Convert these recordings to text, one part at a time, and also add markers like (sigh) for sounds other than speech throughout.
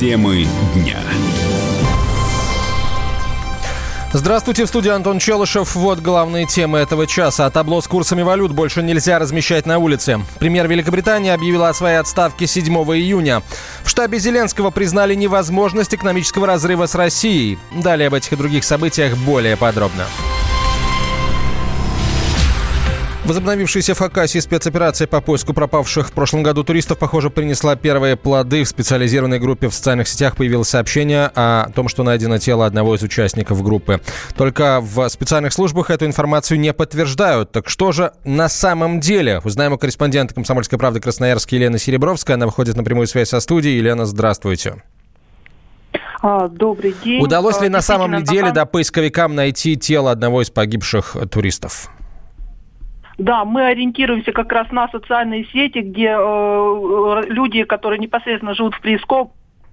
Темы дня. Здравствуйте, в студии Антон Челышев. Вот главные темы этого часа. Табло с курсами валют больше нельзя размещать на улице. Премьер Великобритании объявила о своей отставке 7 июня. В штабе Зеленского признали невозможность экономического разрыва с Россией. Далее об этих и других событиях более подробно. Возобновившаяся в Хакасии спецоперация по поиску пропавших в прошлом году туристов, похоже, принесла первые плоды. В специализированной группе в социальных сетях появилось сообщение о том, что найдено тело одного из участников группы. Только в специальных службах эту информацию не подтверждают. Так что же на самом деле? Узнаем у корреспондента «Комсомольской правды» Красноярска Елены Серебровской. Она выходит на прямую связь со студией. Елена, здравствуйте. А, добрый день. Удалось ли на самом деле да, поисковикам найти тело одного из погибших туристов? Да, мы ориентируемся как раз на социальные сети, где э, люди, которые непосредственно живут в Приисков,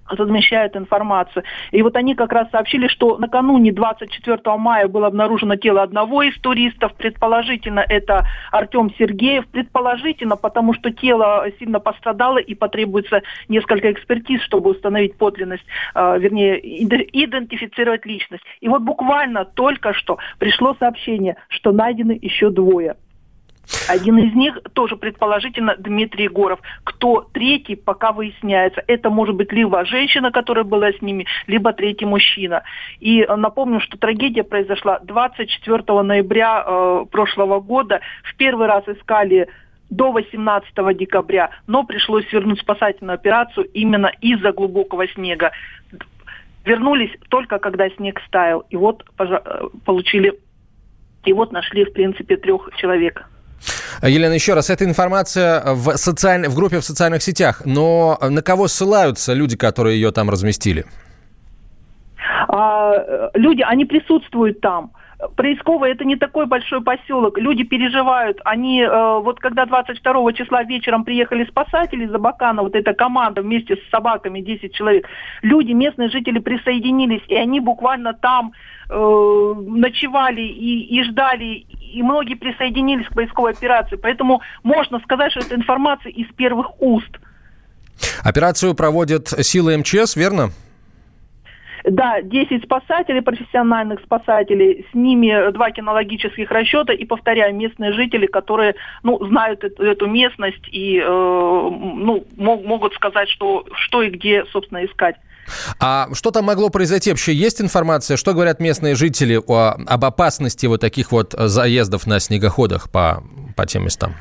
размещают информацию. И вот они как раз сообщили, что накануне 24 мая было обнаружено тело одного из туристов. Предположительно, это Артем Сергеев. Предположительно, потому что тело сильно пострадало и потребуется несколько экспертиз, чтобы установить подлинность, э, вернее, идентифицировать личность. И вот буквально только что пришло сообщение, что найдены еще двое. Один из них тоже предположительно Дмитрий Егоров. Кто третий, пока выясняется. Это может быть либо женщина, которая была с ними, либо третий мужчина. И напомню, что трагедия произошла 24 ноября э, прошлого года. В первый раз искали до 18 декабря, но пришлось вернуть спасательную операцию именно из-за глубокого снега. Вернулись только когда снег стаял. И вот э, получили, и вот нашли, в принципе, трех человек. Елена, еще раз, эта информация в, социаль... в группе в социальных сетях, но на кого ссылаются люди, которые ее там разместили? А, люди, они присутствуют там. Происково это не такой большой поселок. Люди переживают. Они, э, вот когда 22 числа вечером приехали спасатели из Абакана, вот эта команда вместе с собаками, 10 человек, люди, местные жители присоединились, и они буквально там э, ночевали и, и ждали, и многие присоединились к поисковой операции. Поэтому можно сказать, что это информация из первых уст. Операцию проводят силы МЧС, верно? Да, 10 спасателей, профессиональных спасателей, с ними два кинологических расчета и, повторяю, местные жители, которые ну, знают эту, эту местность и э, ну, мог, могут сказать, что, что и где, собственно, искать. А что там могло произойти вообще? Есть информация, что говорят местные жители о, об опасности вот таких вот заездов на снегоходах по, по тем местам?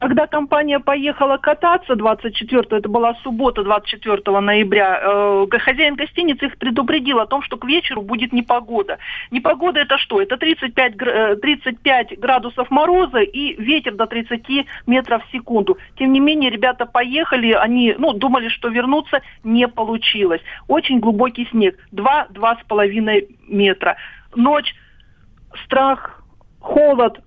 Когда компания поехала кататься 24 это была суббота 24 ноября, э, хозяин гостиницы их предупредил о том, что к вечеру будет непогода. Непогода это что? Это 35, 35 э, градусов мороза и ветер до 30 метров в секунду. Тем не менее, ребята поехали, они ну, думали, что вернуться не получилось. Очень глубокий снег, 2-2,5 метра. Ночь, страх, холод,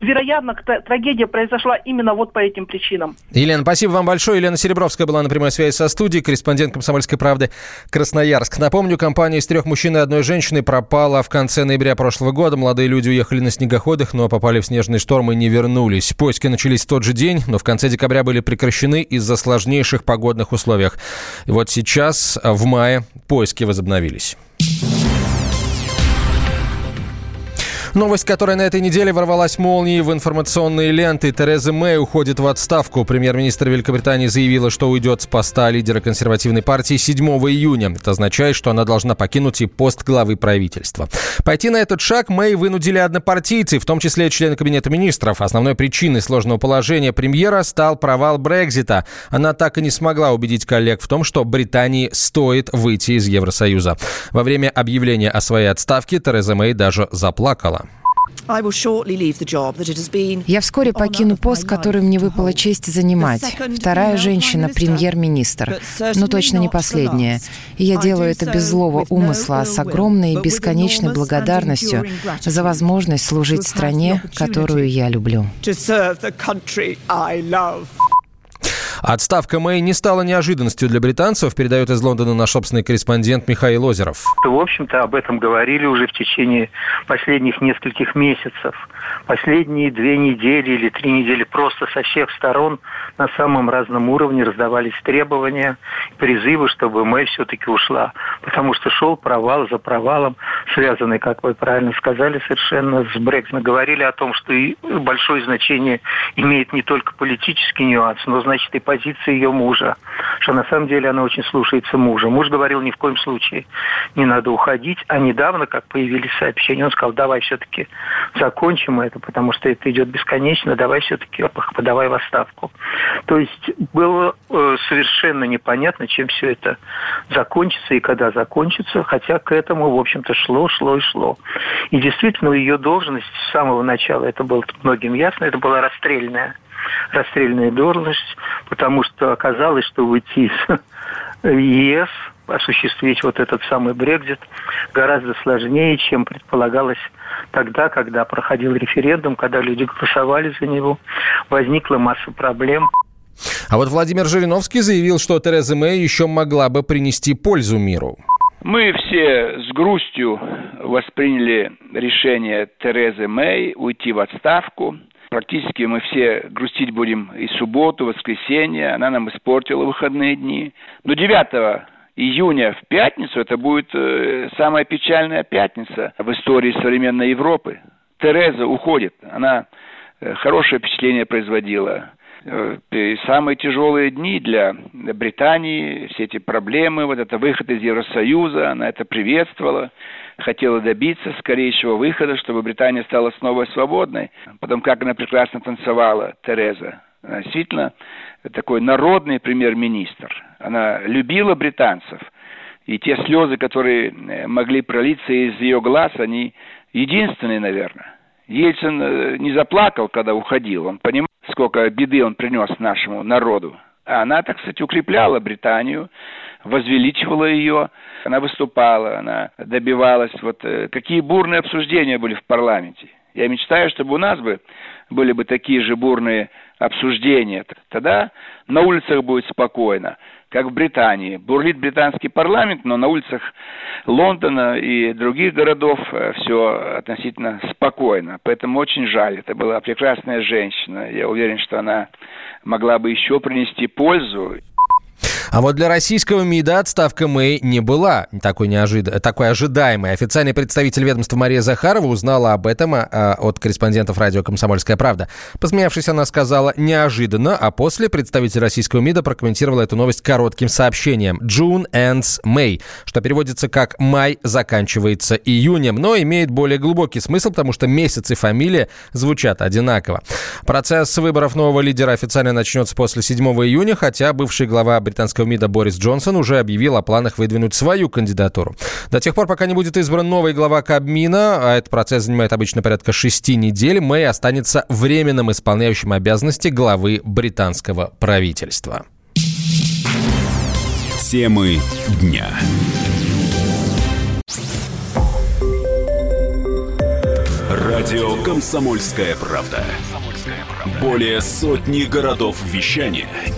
вероятно, трагедия произошла именно вот по этим причинам. Елена, спасибо вам большое. Елена Серебровская была на прямой связи со студией, корреспондент «Комсомольской правды» Красноярск. Напомню, компания из трех мужчин и одной женщины пропала в конце ноября прошлого года. Молодые люди уехали на снегоходах, но попали в снежный шторм и не вернулись. Поиски начались в тот же день, но в конце декабря были прекращены из-за сложнейших погодных условий. И вот сейчас, в мае, поиски возобновились. Новость, которая на этой неделе ворвалась молнией в информационные ленты. Тереза Мэй уходит в отставку. Премьер-министр Великобритании заявила, что уйдет с поста лидера консервативной партии 7 июня. Это означает, что она должна покинуть и пост главы правительства. Пойти на этот шаг Мэй вынудили однопартийцы, в том числе члены Кабинета министров. Основной причиной сложного положения премьера стал провал Брекзита. Она так и не смогла убедить коллег в том, что Британии стоит выйти из Евросоюза. Во время объявления о своей отставке Тереза Мэй даже заплакала. Я вскоре покину пост, который мне выпала честь занимать. Вторая женщина — премьер-министр. Но точно не последняя. И я делаю это без злого умысла, а с огромной и бесконечной благодарностью за возможность служить стране, которую я люблю. Отставка Мэй не стала неожиданностью для британцев, передает из Лондона наш собственный корреспондент Михаил Озеров. В общем-то, об этом говорили уже в течение последних нескольких месяцев. Последние две недели или три недели просто со всех сторон на самом разном уровне раздавались требования, призывы, чтобы Мэй все-таки ушла. Потому что шел провал за провалом, связанный, как вы правильно сказали, совершенно с Брекситом. Говорили о том, что и большое значение имеет не только политический нюанс, но, значит, и позиция ее мужа. Что на самом деле она очень слушается мужа. Муж говорил, ни в коем случае не надо уходить. А недавно, как появились сообщения, он сказал, давай все-таки закончим это, потому что это идет бесконечно, давай все-таки подавай в отставку. То есть было э, совершенно непонятно, чем все это закончится и когда закончится, хотя к этому, в общем-то, шло, шло и шло. И действительно, ее должность с самого начала, это было многим ясно, это была расстрельная расстрельная должность, потому что оказалось, что уйти из (laughs) ЕС, осуществить вот этот самый Брекзит гораздо сложнее, чем предполагалось тогда, когда проходил референдум, когда люди голосовали за него, возникла масса проблем. А вот Владимир Жириновский заявил, что Тереза Мэй еще могла бы принести пользу миру. Мы все с грустью восприняли решение Терезы Мэй уйти в отставку. Практически мы все грустить будем и субботу, и воскресенье. Она нам испортила выходные дни. Но 9 июня в пятницу это будет э, самая печальная пятница в истории современной Европы. Тереза уходит. Она э, хорошее впечатление производила. Э, самые тяжелые дни для Британии, все эти проблемы, вот это выход из Евросоюза, она это приветствовала, хотела добиться скорейшего выхода, чтобы Британия стала снова свободной. Потом, как она прекрасно танцевала, Тереза. Действительно такой народный премьер-министр. Она любила британцев. И те слезы, которые э, могли пролиться из ее глаз, они единственные, наверное. Ельцин э, не заплакал, когда уходил. Он понимал, сколько беды он принес нашему народу. А она, так сказать, укрепляла Британию, возвеличивала ее, она выступала, она добивалась. Вот э, какие бурные обсуждения были в парламенте. Я мечтаю, чтобы у нас бы были бы такие же бурные обсуждения. Тогда на улицах будет спокойно, как в Британии. Бурлит британский парламент, но на улицах Лондона и других городов э, все относительно спокойно. Поэтому очень жаль. Это была прекрасная женщина. Я уверен, что она могла бы еще принести пользу. А вот для российского МИДа отставка Мэй не была такой, неожид... такой ожидаемой. Официальный представитель ведомства Мария Захарова узнала об этом а, от корреспондентов радио «Комсомольская правда». Посмеявшись, она сказала «неожиданно», а после представитель российского МИДа прокомментировала эту новость коротким сообщением «June ends May», что переводится как «май заканчивается июнем», но имеет более глубокий смысл, потому что месяц и фамилия звучат одинаково. Процесс выборов нового лидера официально начнется после 7 июня, хотя бывший глава британского МИДа Борис Джонсон уже объявил о планах выдвинуть свою кандидатуру. До тех пор, пока не будет избран новый глава Кабмина, а этот процесс занимает обычно порядка шести недель, Мэй останется временным исполняющим обязанности главы британского правительства. Темы дня. Радио «Комсомольская правда». Более сотни городов вещания –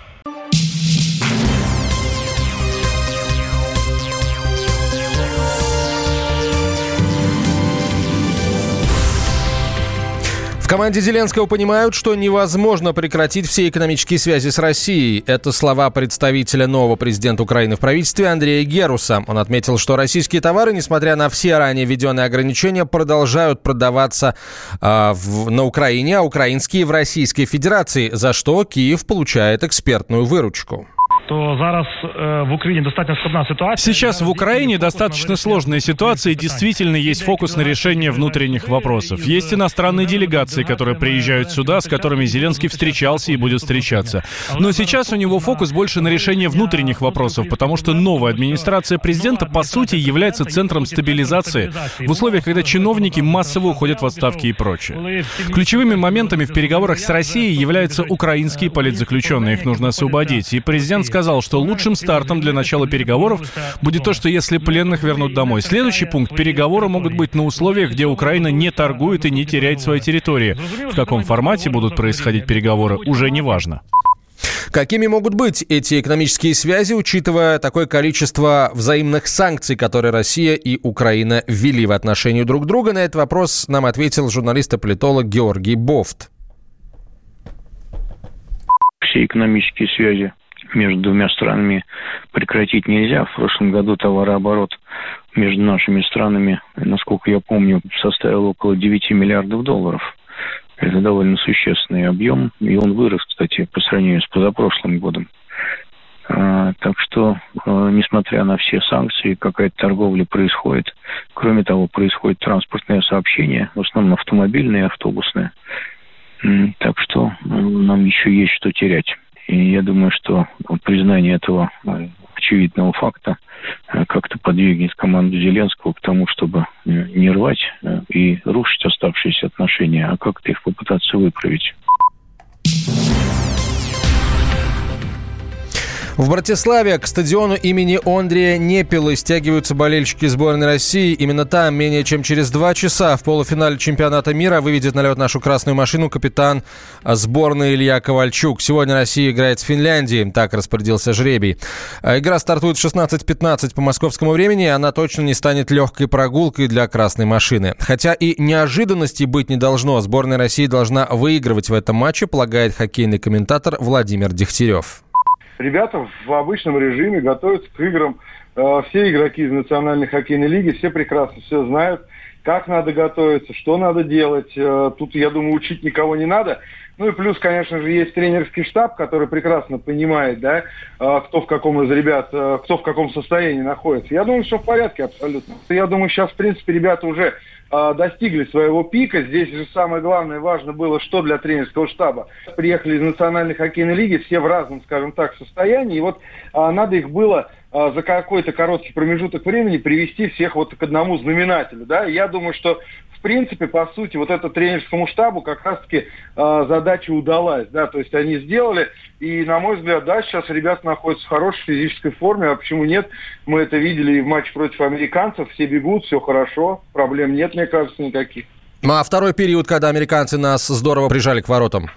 Команде Зеленского понимают, что невозможно прекратить все экономические связи с Россией. Это слова представителя нового президента Украины в правительстве Андрея Геруса. Он отметил, что российские товары, несмотря на все ранее введенные ограничения, продолжают продаваться э, в, на Украине, а украинские в Российской Федерации, за что Киев получает экспертную выручку то зараз в Украине достаточно сложная ситуация. Сейчас в Украине достаточно сложная ситуация, и действительно есть фокус на решение внутренних вопросов. Есть иностранные делегации, которые приезжают сюда, с которыми Зеленский встречался и будет встречаться. Но сейчас у него фокус больше на решение внутренних вопросов, потому что новая администрация президента, по сути, является центром стабилизации в условиях, когда чиновники массово уходят в отставки и прочее. Ключевыми моментами в переговорах с Россией являются украинские политзаключенные. Их нужно освободить. И президент сказал, что лучшим стартом для начала переговоров будет то, что если пленных вернут домой. Следующий пункт. Переговоры могут быть на условиях, где Украина не торгует и не теряет свои территории. В каком формате будут происходить переговоры, уже не важно. Какими могут быть эти экономические связи, учитывая такое количество взаимных санкций, которые Россия и Украина ввели в отношении друг друга? На этот вопрос нам ответил журналист и политолог Георгий Бофт. Все экономические связи между двумя странами прекратить нельзя. В прошлом году товарооборот между нашими странами, насколько я помню, составил около 9 миллиардов долларов. Это довольно существенный объем, и он вырос, кстати, по сравнению с позапрошлым годом. А, так что, а, несмотря на все санкции, какая-то торговля происходит. Кроме того, происходит транспортное сообщение, в основном автомобильное и автобусное. Так что нам еще есть что терять. И я думаю, что признание этого а, очевидного факта э, как-то подвигнет команду Зеленского к тому, чтобы э, не рвать э, и рушить оставшиеся отношения, а как-то их попытаться выправить. В Братиславе к стадиону имени Ондрия Непилы стягиваются болельщики сборной России. Именно там, менее чем через два часа, в полуфинале чемпионата мира выведет на лед нашу красную машину капитан сборной Илья Ковальчук. Сегодня Россия играет с Финляндией, так распорядился жребий. А игра стартует в 16.15 по московскому времени, она точно не станет легкой прогулкой для красной машины. Хотя и неожиданностей быть не должно, сборная России должна выигрывать в этом матче, полагает хоккейный комментатор Владимир Дегтярев ребята в обычном режиме готовятся к играм. Э, все игроки из Национальной хоккейной лиги, все прекрасно все знают, как надо готовиться, что надо делать. Э, тут, я думаю, учить никого не надо. Ну и плюс, конечно же, есть тренерский штаб, который прекрасно понимает, да, э, кто в каком из ребят, кто в каком состоянии находится. Я думаю, что в порядке абсолютно. Я думаю, сейчас, в принципе, ребята уже достигли своего пика. Здесь же самое главное, важно было, что для тренерского штаба. Приехали из Национальной хоккейной лиги, все в разном, скажем так, состоянии. И вот надо их было за какой-то короткий промежуток времени привести всех вот к одному знаменателю. Да? я думаю, что в принципе, по сути, вот это тренерскому штабу как раз-таки э, задача удалась, да, то есть они сделали, и, на мой взгляд, да, сейчас ребята находятся в хорошей физической форме, а почему нет? Мы это видели и в матче против американцев, все бегут, все хорошо, проблем нет, мне кажется, никаких. Ну, а второй период, когда американцы нас здорово прижали к воротам?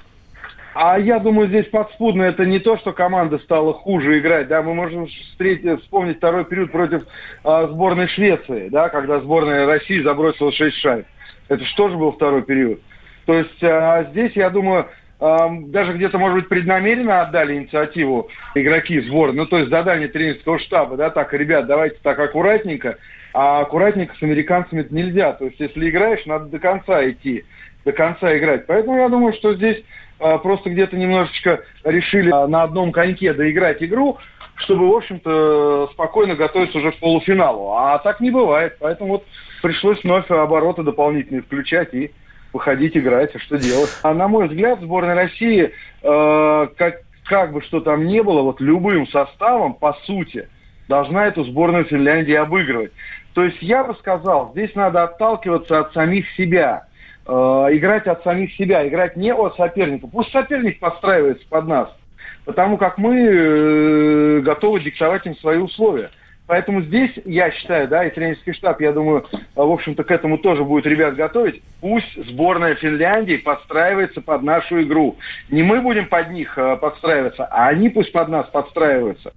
А я думаю, здесь подспудно это не то, что команда стала хуже играть. Да, мы можем встретить, вспомнить второй период против э, сборной Швеции, да, когда сборная России забросила 6 шайб. Это что же был второй период? То есть а, здесь, я думаю, а, даже где-то, может быть, преднамеренно отдали инициативу игроки сборной, ну, то есть задание тренерского штаба, да, так, ребят, давайте так аккуратненько, а аккуратненько с американцами нельзя. То есть, если играешь, надо до конца идти, до конца играть. Поэтому я думаю, что здесь просто где-то немножечко решили а, на одном коньке доиграть игру, чтобы, в общем-то, спокойно готовиться уже к полуфиналу. А так не бывает. Поэтому вот пришлось вновь обороты дополнительные включать и выходить играть. А что делать? А на мой взгляд, сборная России, э, как, как бы что там ни было, вот любым составом, по сути, должна эту сборную Финляндии обыгрывать. То есть я бы сказал, здесь надо отталкиваться от самих себя. Э, играть от самих себя, играть не от соперника. Пусть соперник подстраивается под нас потому как мы э, готовы диктовать им свои условия. Поэтому здесь, я считаю, да, и тренерский штаб, я думаю, в общем-то, к этому тоже будет ребят готовить. Пусть сборная Финляндии подстраивается под нашу игру. Не мы будем под них э, подстраиваться, а они пусть под нас подстраиваются.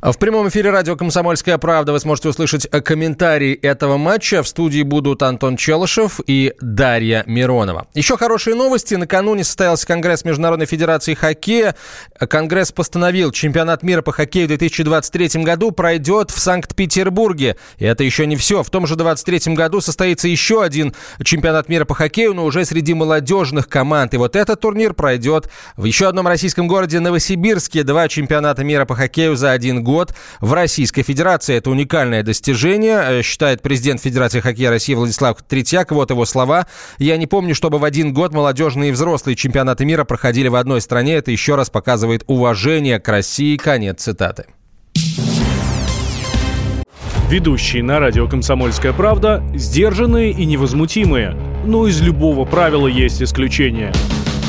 В прямом эфире радио «Комсомольская правда» вы сможете услышать комментарии этого матча. В студии будут Антон Челышев и Дарья Миронова. Еще хорошие новости. Накануне состоялся Конгресс Международной Федерации Хоккея. Конгресс постановил, чемпионат мира по хоккею в 2023 году пройдет в Санкт-Петербурге. И это еще не все. В том же 2023 году состоится еще один чемпионат мира по хоккею, но уже среди молодежных команд. И вот этот турнир пройдет в еще одном российском городе Новосибирске. Два чемпионата мира по хоккею за один год год в Российской Федерации. Это уникальное достижение, э, считает президент Федерации хоккея России Владислав Третьяк. Вот его слова. «Я не помню, чтобы в один год молодежные и взрослые чемпионаты мира проходили в одной стране. Это еще раз показывает уважение к России». Конец цитаты. Ведущие на радио «Комсомольская правда» сдержанные и невозмутимые. Но из любого правила есть исключение –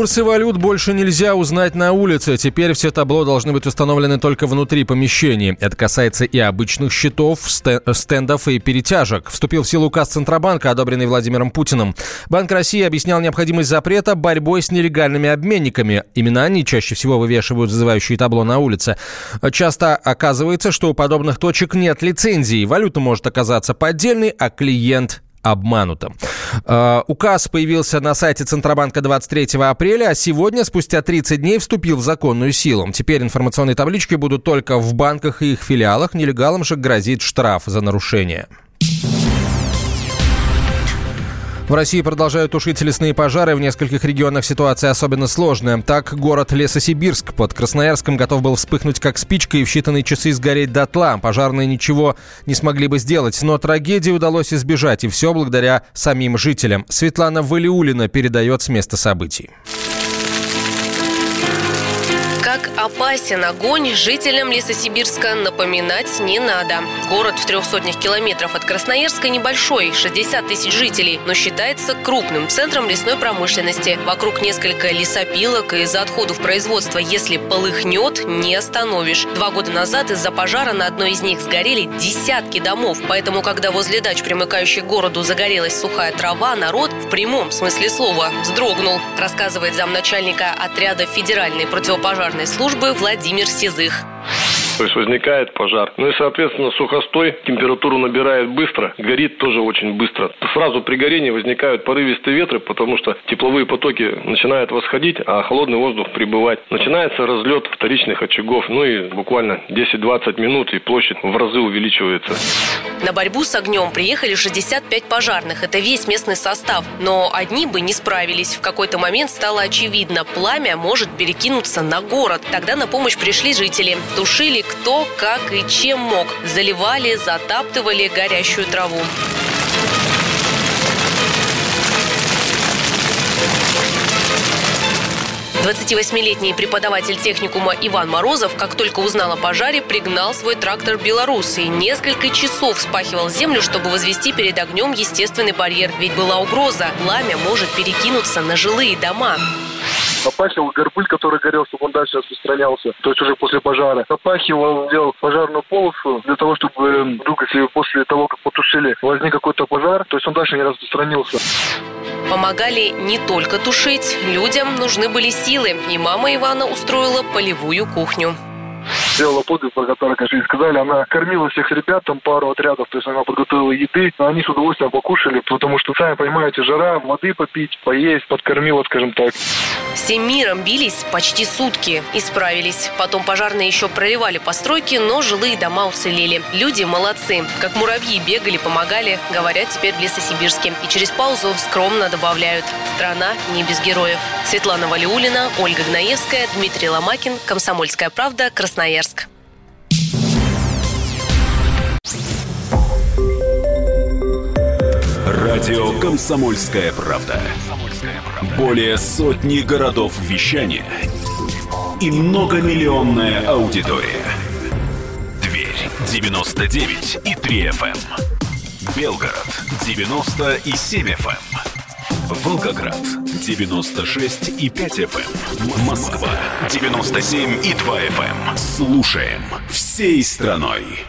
Курсы валют больше нельзя узнать на улице. Теперь все табло должны быть установлены только внутри помещений. Это касается и обычных счетов, сте- стендов и перетяжек. Вступил в силу указ Центробанка, одобренный Владимиром Путиным. Банк России объяснял необходимость запрета борьбой с нелегальными обменниками. Именно они чаще всего вывешивают зазывающие табло на улице. Часто оказывается, что у подобных точек нет лицензии. Валюта может оказаться поддельной, а клиент обманутым. Э, Указ появился на сайте Центробанка 23 апреля, а сегодня, спустя 30 дней, вступил в законную силу. Теперь информационные таблички будут только в банках и их филиалах. Нелегалам же грозит штраф за нарушение. В России продолжают тушить лесные пожары. В нескольких регионах ситуация особенно сложная. Так, город Лесосибирск под Красноярском готов был вспыхнуть как спичка и в считанные часы сгореть дотла. Пожарные ничего не смогли бы сделать. Но трагедии удалось избежать. И все благодаря самим жителям. Светлана Валиулина передает с места событий. Как опасен огонь, жителям Лесосибирска напоминать не надо. Город в трех сотнях километров от Красноярска небольшой, 60 тысяч жителей, но считается крупным центром лесной промышленности. Вокруг несколько лесопилок, и из-за отходов производства, если полыхнет, не остановишь. Два года назад из-за пожара на одной из них сгорели десятки домов. Поэтому, когда возле дач, примыкающих к городу, загорелась сухая трава, народ в прямом смысле слова вздрогнул, рассказывает замначальника отряда Федеральной противопожарной службы Владимир Сизых. То есть возникает пожар. Ну и, соответственно, сухостой температуру набирает быстро, горит тоже очень быстро. Сразу при горении возникают порывистые ветры, потому что тепловые потоки начинают восходить, а холодный воздух прибывать. Начинается разлет вторичных очагов, ну и буквально 10-20 минут, и площадь в разы увеличивается. На борьбу с огнем приехали 65 пожарных. Это весь местный состав. Но одни бы не справились. В какой-то момент стало очевидно, пламя может перекинуться на город. Тогда на помощь пришли жители. Тушили кто, как и чем мог. Заливали, затаптывали горящую траву. летний преподаватель техникума Иван Морозов, как только узнал о пожаре, пригнал свой трактор «Беларус» и несколько часов спахивал землю, чтобы возвести перед огнем естественный барьер. Ведь была угроза – пламя может перекинуться на жилые дома. Опахивал горбыль, который горел, чтобы он дальше распространялся, то есть уже после пожара. Опахивал, делал пожарную полосу для того, чтобы вдруг, если после того, как потушили, возник какой-то пожар, то есть он дальше не распространился. Помогали не только тушить, людям нужны были силы, и мама Ивана устроила полевую кухню сделала подвиг, про который, конечно, не сказали. Она кормила всех ребят, там пару отрядов, то есть она подготовила еды. Они с удовольствием покушали, потому что, сами понимаете, жара, воды попить, поесть, подкормила, скажем так. Всем миром бились почти сутки и справились. Потом пожарные еще проливали постройки, но жилые дома уцелели. Люди молодцы. Как муравьи бегали, помогали, говорят теперь в Лесосибирске. И через паузу скромно добавляют «Страна не без героев». Светлана Валиулина, Ольга Гнаевская, Дмитрий Ломакин, Комсомольская правда, Красноярск. Радио «Комсомольская правда». Более сотни городов вещания и многомиллионная аудитория. Тверь 99 и 3 FM. Белгород 90 и 7 FM. Волгоград 96 и 5 FM. Москва 97 и 2 FM. Слушаем всей страной.